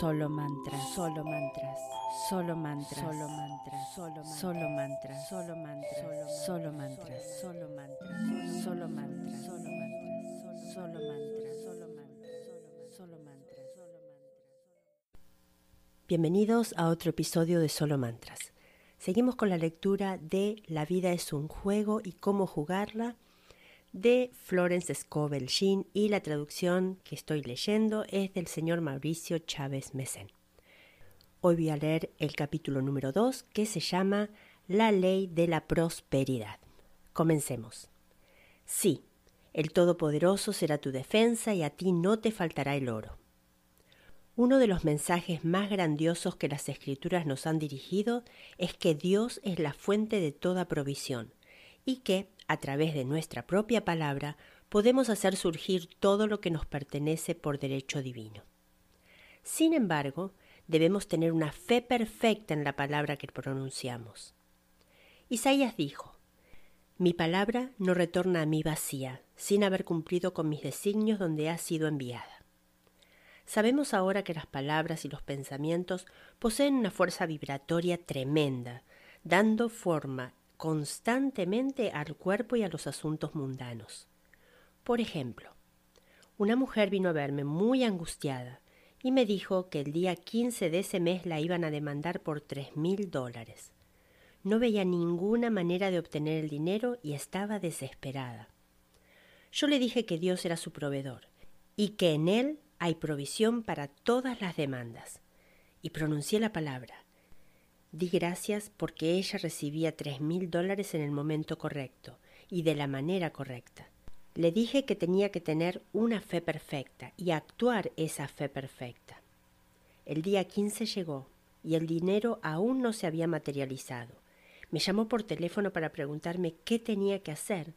Solo mantras. Solo mantras. Solo mantras. Solo mantras. Solo mantras. Solo mantras. Solo mantras. Solo mantras. Solo mantras. Solo mantras. Solo mantras. Solo mantras. Solo mantras. Bienvenidos a otro episodio de Solo Mantras. Seguimos con la lectura de La vida es un juego y cómo jugarla de Florence Scovel Jean y la traducción que estoy leyendo es del señor Mauricio Chávez Mesen. Hoy voy a leer el capítulo número 2 que se llama La ley de la prosperidad. Comencemos. Sí, el Todopoderoso será tu defensa y a ti no te faltará el oro. Uno de los mensajes más grandiosos que las escrituras nos han dirigido es que Dios es la fuente de toda provisión y que, a través de nuestra propia palabra, podemos hacer surgir todo lo que nos pertenece por derecho divino. Sin embargo, debemos tener una fe perfecta en la palabra que pronunciamos. Isaías dijo, Mi palabra no retorna a mí vacía, sin haber cumplido con mis designios donde ha sido enviada. Sabemos ahora que las palabras y los pensamientos poseen una fuerza vibratoria tremenda, dando forma constantemente al cuerpo y a los asuntos mundanos. Por ejemplo, una mujer vino a verme muy angustiada y me dijo que el día 15 de ese mes la iban a demandar por tres mil dólares. No veía ninguna manera de obtener el dinero y estaba desesperada. Yo le dije que Dios era su proveedor y que en Él hay provisión para todas las demandas. Y pronuncié la palabra, Di gracias porque ella recibía tres mil dólares en el momento correcto y de la manera correcta. Le dije que tenía que tener una fe perfecta y actuar esa fe perfecta. El día 15 llegó y el dinero aún no se había materializado. Me llamó por teléfono para preguntarme qué tenía que hacer.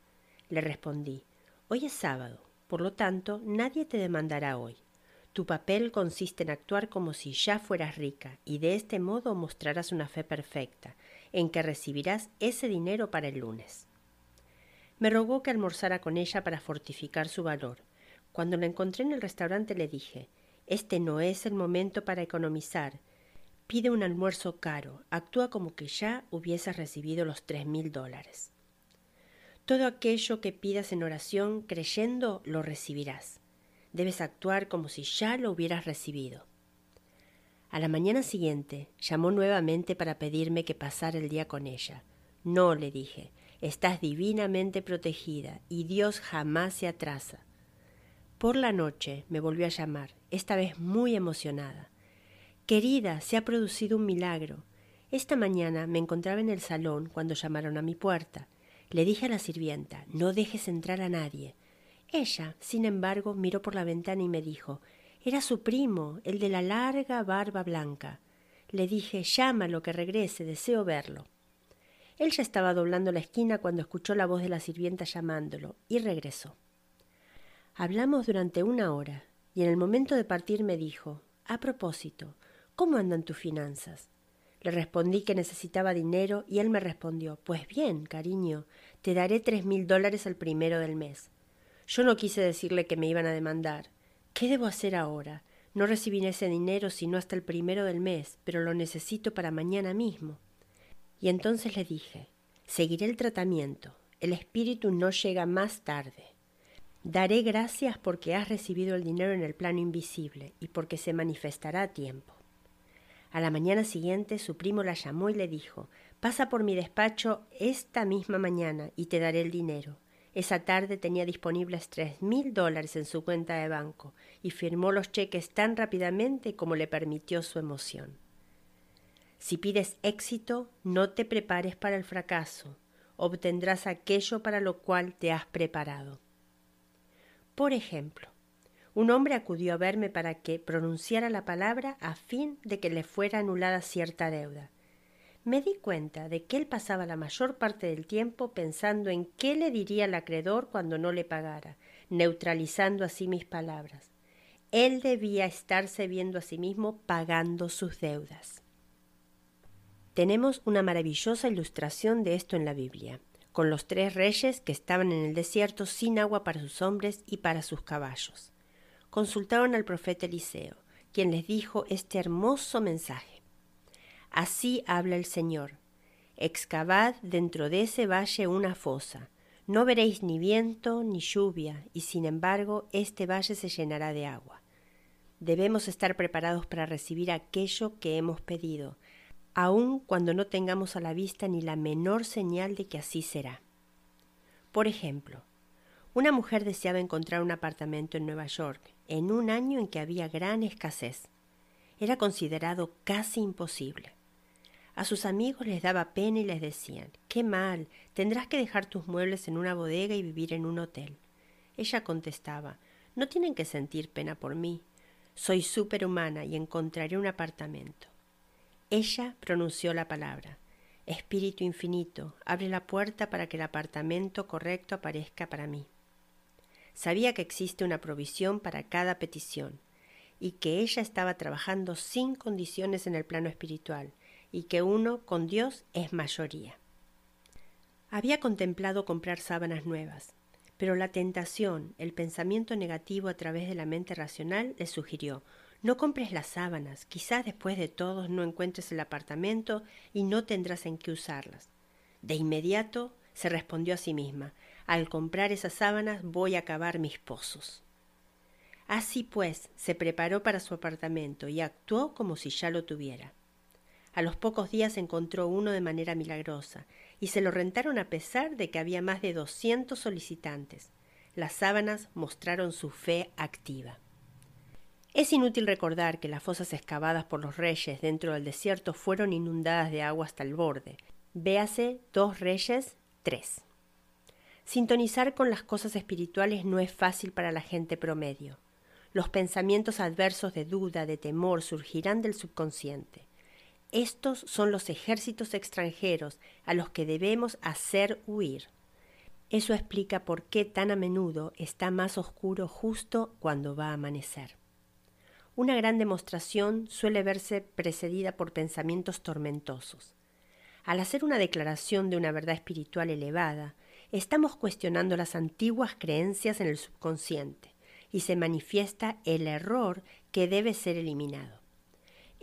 Le respondí, hoy es sábado, por lo tanto nadie te demandará hoy. Tu papel consiste en actuar como si ya fueras rica y de este modo mostrarás una fe perfecta, en que recibirás ese dinero para el lunes. Me rogó que almorzara con ella para fortificar su valor. Cuando la encontré en el restaurante le dije, Este no es el momento para economizar. Pide un almuerzo caro, actúa como que ya hubieses recibido los tres mil dólares. Todo aquello que pidas en oración creyendo lo recibirás debes actuar como si ya lo hubieras recibido. A la mañana siguiente llamó nuevamente para pedirme que pasara el día con ella. No, le dije, estás divinamente protegida y Dios jamás se atrasa. Por la noche me volvió a llamar, esta vez muy emocionada. Querida, se ha producido un milagro. Esta mañana me encontraba en el salón cuando llamaron a mi puerta. Le dije a la sirvienta, no dejes entrar a nadie. Ella, sin embargo, miró por la ventana y me dijo Era su primo, el de la larga barba blanca. Le dije Llámalo, que regrese, deseo verlo. Él ya estaba doblando la esquina cuando escuchó la voz de la sirvienta llamándolo, y regresó. Hablamos durante una hora, y en el momento de partir me dijo A propósito, ¿cómo andan tus finanzas? Le respondí que necesitaba dinero y él me respondió Pues bien, cariño, te daré tres mil dólares al primero del mes. Yo no quise decirle que me iban a demandar. ¿Qué debo hacer ahora? No recibí ese dinero sino hasta el primero del mes, pero lo necesito para mañana mismo. Y entonces le dije, seguiré el tratamiento. El espíritu no llega más tarde. Daré gracias porque has recibido el dinero en el plano invisible y porque se manifestará a tiempo. A la mañana siguiente su primo la llamó y le dijo Pasa por mi despacho esta misma mañana y te daré el dinero. Esa tarde tenía disponibles tres mil dólares en su cuenta de banco y firmó los cheques tan rápidamente como le permitió su emoción. Si pides éxito, no te prepares para el fracaso, obtendrás aquello para lo cual te has preparado. Por ejemplo, un hombre acudió a verme para que pronunciara la palabra a fin de que le fuera anulada cierta deuda. Me di cuenta de que él pasaba la mayor parte del tiempo pensando en qué le diría al acreedor cuando no le pagara, neutralizando así mis palabras. Él debía estarse viendo a sí mismo pagando sus deudas. Tenemos una maravillosa ilustración de esto en la Biblia, con los tres reyes que estaban en el desierto sin agua para sus hombres y para sus caballos. Consultaron al profeta Eliseo, quien les dijo este hermoso mensaje. Así habla el Señor. Excavad dentro de ese valle una fosa. No veréis ni viento ni lluvia, y sin embargo este valle se llenará de agua. Debemos estar preparados para recibir aquello que hemos pedido, aun cuando no tengamos a la vista ni la menor señal de que así será. Por ejemplo, una mujer deseaba encontrar un apartamento en Nueva York en un año en que había gran escasez. Era considerado casi imposible. A sus amigos les daba pena y les decían Qué mal, tendrás que dejar tus muebles en una bodega y vivir en un hotel. Ella contestaba No tienen que sentir pena por mí. Soy superhumana y encontraré un apartamento. Ella pronunció la palabra. Espíritu infinito, abre la puerta para que el apartamento correcto aparezca para mí. Sabía que existe una provisión para cada petición y que ella estaba trabajando sin condiciones en el plano espiritual y que uno con Dios es mayoría. Había contemplado comprar sábanas nuevas, pero la tentación, el pensamiento negativo a través de la mente racional le sugirió no compres las sábanas, quizás después de todos no encuentres el apartamento y no tendrás en qué usarlas. De inmediato se respondió a sí misma, al comprar esas sábanas voy a cavar mis pozos. Así pues, se preparó para su apartamento y actuó como si ya lo tuviera. A los pocos días encontró uno de manera milagrosa, y se lo rentaron a pesar de que había más de doscientos solicitantes. Las sábanas mostraron su fe activa. Es inútil recordar que las fosas excavadas por los reyes dentro del desierto fueron inundadas de agua hasta el borde. Véase dos Reyes 3. Sintonizar con las cosas espirituales no es fácil para la gente promedio. Los pensamientos adversos de duda, de temor, surgirán del subconsciente. Estos son los ejércitos extranjeros a los que debemos hacer huir. Eso explica por qué tan a menudo está más oscuro justo cuando va a amanecer. Una gran demostración suele verse precedida por pensamientos tormentosos. Al hacer una declaración de una verdad espiritual elevada, estamos cuestionando las antiguas creencias en el subconsciente y se manifiesta el error que debe ser eliminado.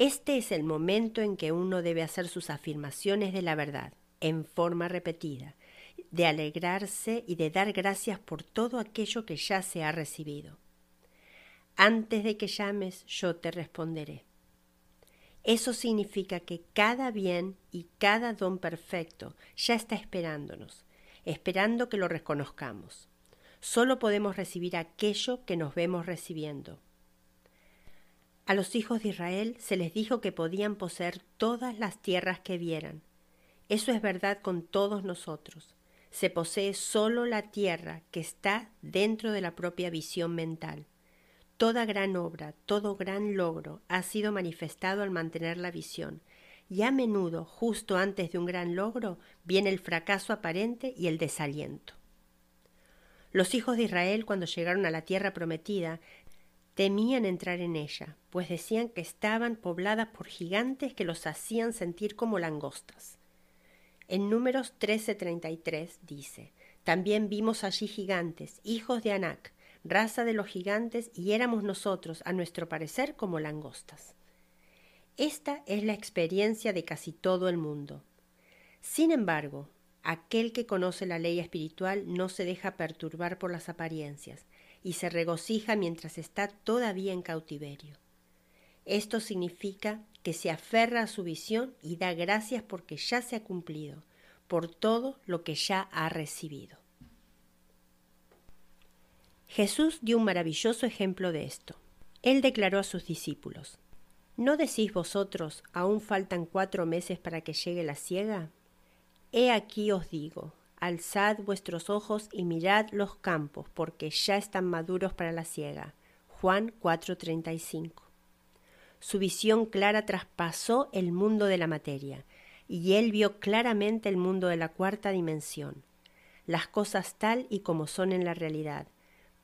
Este es el momento en que uno debe hacer sus afirmaciones de la verdad, en forma repetida, de alegrarse y de dar gracias por todo aquello que ya se ha recibido. Antes de que llames, yo te responderé. Eso significa que cada bien y cada don perfecto ya está esperándonos, esperando que lo reconozcamos. Solo podemos recibir aquello que nos vemos recibiendo. A los hijos de Israel se les dijo que podían poseer todas las tierras que vieran. Eso es verdad con todos nosotros. Se posee solo la tierra que está dentro de la propia visión mental. Toda gran obra, todo gran logro ha sido manifestado al mantener la visión, y a menudo, justo antes de un gran logro, viene el fracaso aparente y el desaliento. Los hijos de Israel, cuando llegaron a la tierra prometida, temían entrar en ella, pues decían que estaban pobladas por gigantes que los hacían sentir como langostas. En números 13:33 dice, También vimos allí gigantes, hijos de Anac, raza de los gigantes, y éramos nosotros, a nuestro parecer, como langostas. Esta es la experiencia de casi todo el mundo. Sin embargo, aquel que conoce la ley espiritual no se deja perturbar por las apariencias y se regocija mientras está todavía en cautiverio. Esto significa que se aferra a su visión y da gracias porque ya se ha cumplido, por todo lo que ya ha recibido. Jesús dio un maravilloso ejemplo de esto. Él declaró a sus discípulos, ¿No decís vosotros, aún faltan cuatro meses para que llegue la siega? He aquí os digo, alzad vuestros ojos y mirad los campos, porque ya están maduros para la siega. Juan 4:35. Su visión clara traspasó el mundo de la materia, y él vio claramente el mundo de la cuarta dimensión, las cosas tal y como son en la realidad,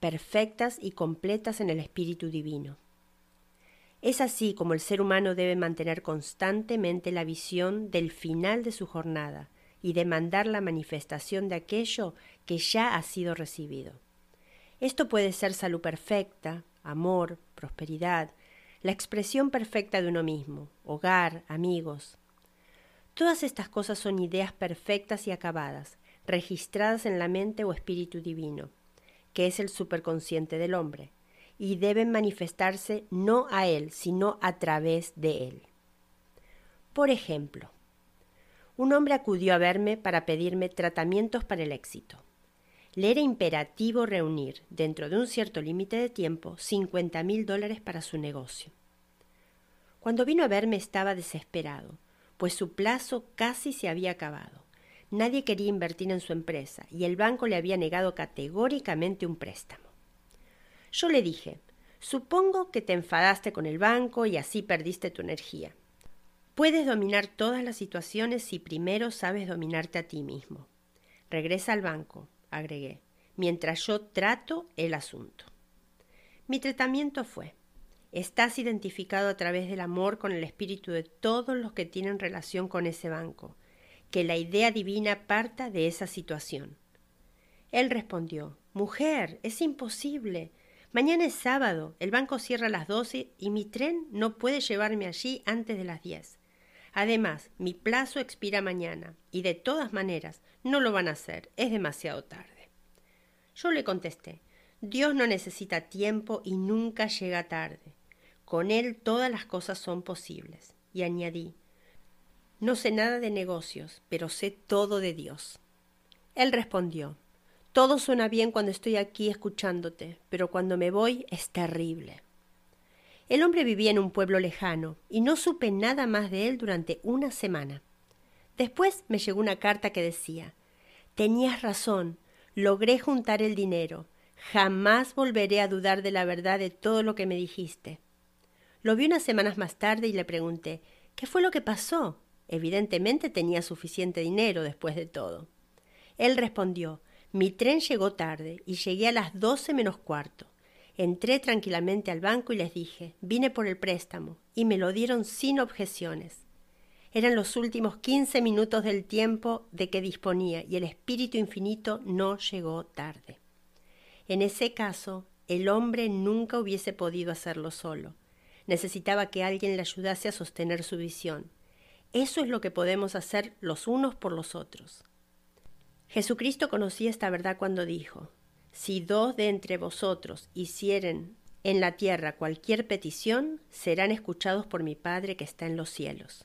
perfectas y completas en el Espíritu Divino. Es así como el ser humano debe mantener constantemente la visión del final de su jornada y demandar la manifestación de aquello que ya ha sido recibido. Esto puede ser salud perfecta, amor, prosperidad, la expresión perfecta de uno mismo, hogar, amigos. Todas estas cosas son ideas perfectas y acabadas, registradas en la mente o espíritu divino, que es el superconsciente del hombre, y deben manifestarse no a él, sino a través de él. Por ejemplo, un hombre acudió a verme para pedirme tratamientos para el éxito. Le era imperativo reunir, dentro de un cierto límite de tiempo, cincuenta mil dólares para su negocio. Cuando vino a verme estaba desesperado, pues su plazo casi se había acabado. Nadie quería invertir en su empresa y el banco le había negado categóricamente un préstamo. Yo le dije, supongo que te enfadaste con el banco y así perdiste tu energía. Puedes dominar todas las situaciones si primero sabes dominarte a ti mismo. Regresa al banco, agregué, mientras yo trato el asunto. Mi tratamiento fue, estás identificado a través del amor con el espíritu de todos los que tienen relación con ese banco, que la idea divina parta de esa situación. Él respondió, Mujer, es imposible. Mañana es sábado, el banco cierra a las doce y mi tren no puede llevarme allí antes de las diez. Además, mi plazo expira mañana y de todas maneras no lo van a hacer, es demasiado tarde. Yo le contesté, Dios no necesita tiempo y nunca llega tarde. Con Él todas las cosas son posibles. Y añadí, no sé nada de negocios, pero sé todo de Dios. Él respondió, todo suena bien cuando estoy aquí escuchándote, pero cuando me voy es terrible. El hombre vivía en un pueblo lejano y no supe nada más de él durante una semana. Después me llegó una carta que decía Tenías razón, logré juntar el dinero, jamás volveré a dudar de la verdad de todo lo que me dijiste. Lo vi unas semanas más tarde y le pregunté ¿Qué fue lo que pasó? Evidentemente tenía suficiente dinero después de todo. Él respondió mi tren llegó tarde y llegué a las doce menos cuarto. Entré tranquilamente al banco y les dije, vine por el préstamo, y me lo dieron sin objeciones. Eran los últimos quince minutos del tiempo de que disponía y el Espíritu Infinito no llegó tarde. En ese caso, el hombre nunca hubiese podido hacerlo solo. Necesitaba que alguien le ayudase a sostener su visión. Eso es lo que podemos hacer los unos por los otros. Jesucristo conocía esta verdad cuando dijo, Si dos de entre vosotros hicieren en la tierra cualquier petición, serán escuchados por mi Padre que está en los cielos.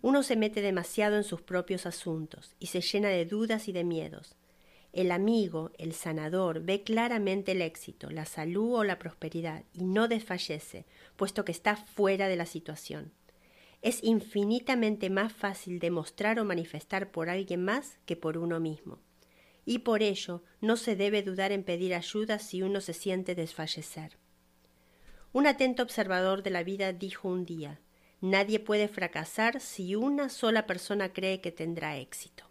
Uno se mete demasiado en sus propios asuntos y se llena de dudas y de miedos. El amigo, el sanador, ve claramente el éxito, la salud o la prosperidad y no desfallece, puesto que está fuera de la situación es infinitamente más fácil demostrar o manifestar por alguien más que por uno mismo. Y por ello no se debe dudar en pedir ayuda si uno se siente desfallecer. Un atento observador de la vida dijo un día Nadie puede fracasar si una sola persona cree que tendrá éxito.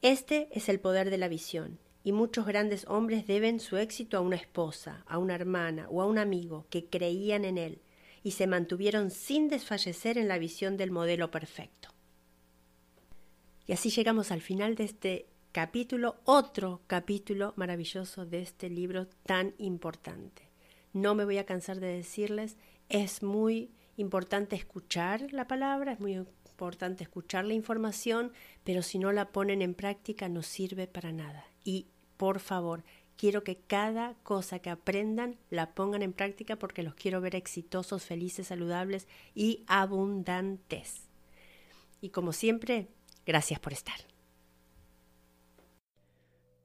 Este es el poder de la visión, y muchos grandes hombres deben su éxito a una esposa, a una hermana o a un amigo que creían en él, y se mantuvieron sin desfallecer en la visión del modelo perfecto. Y así llegamos al final de este capítulo, otro capítulo maravilloso de este libro tan importante. No me voy a cansar de decirles, es muy importante escuchar la palabra, es muy importante escuchar la información, pero si no la ponen en práctica no sirve para nada. Y por favor, Quiero que cada cosa que aprendan la pongan en práctica porque los quiero ver exitosos, felices, saludables y abundantes. Y como siempre, gracias por estar.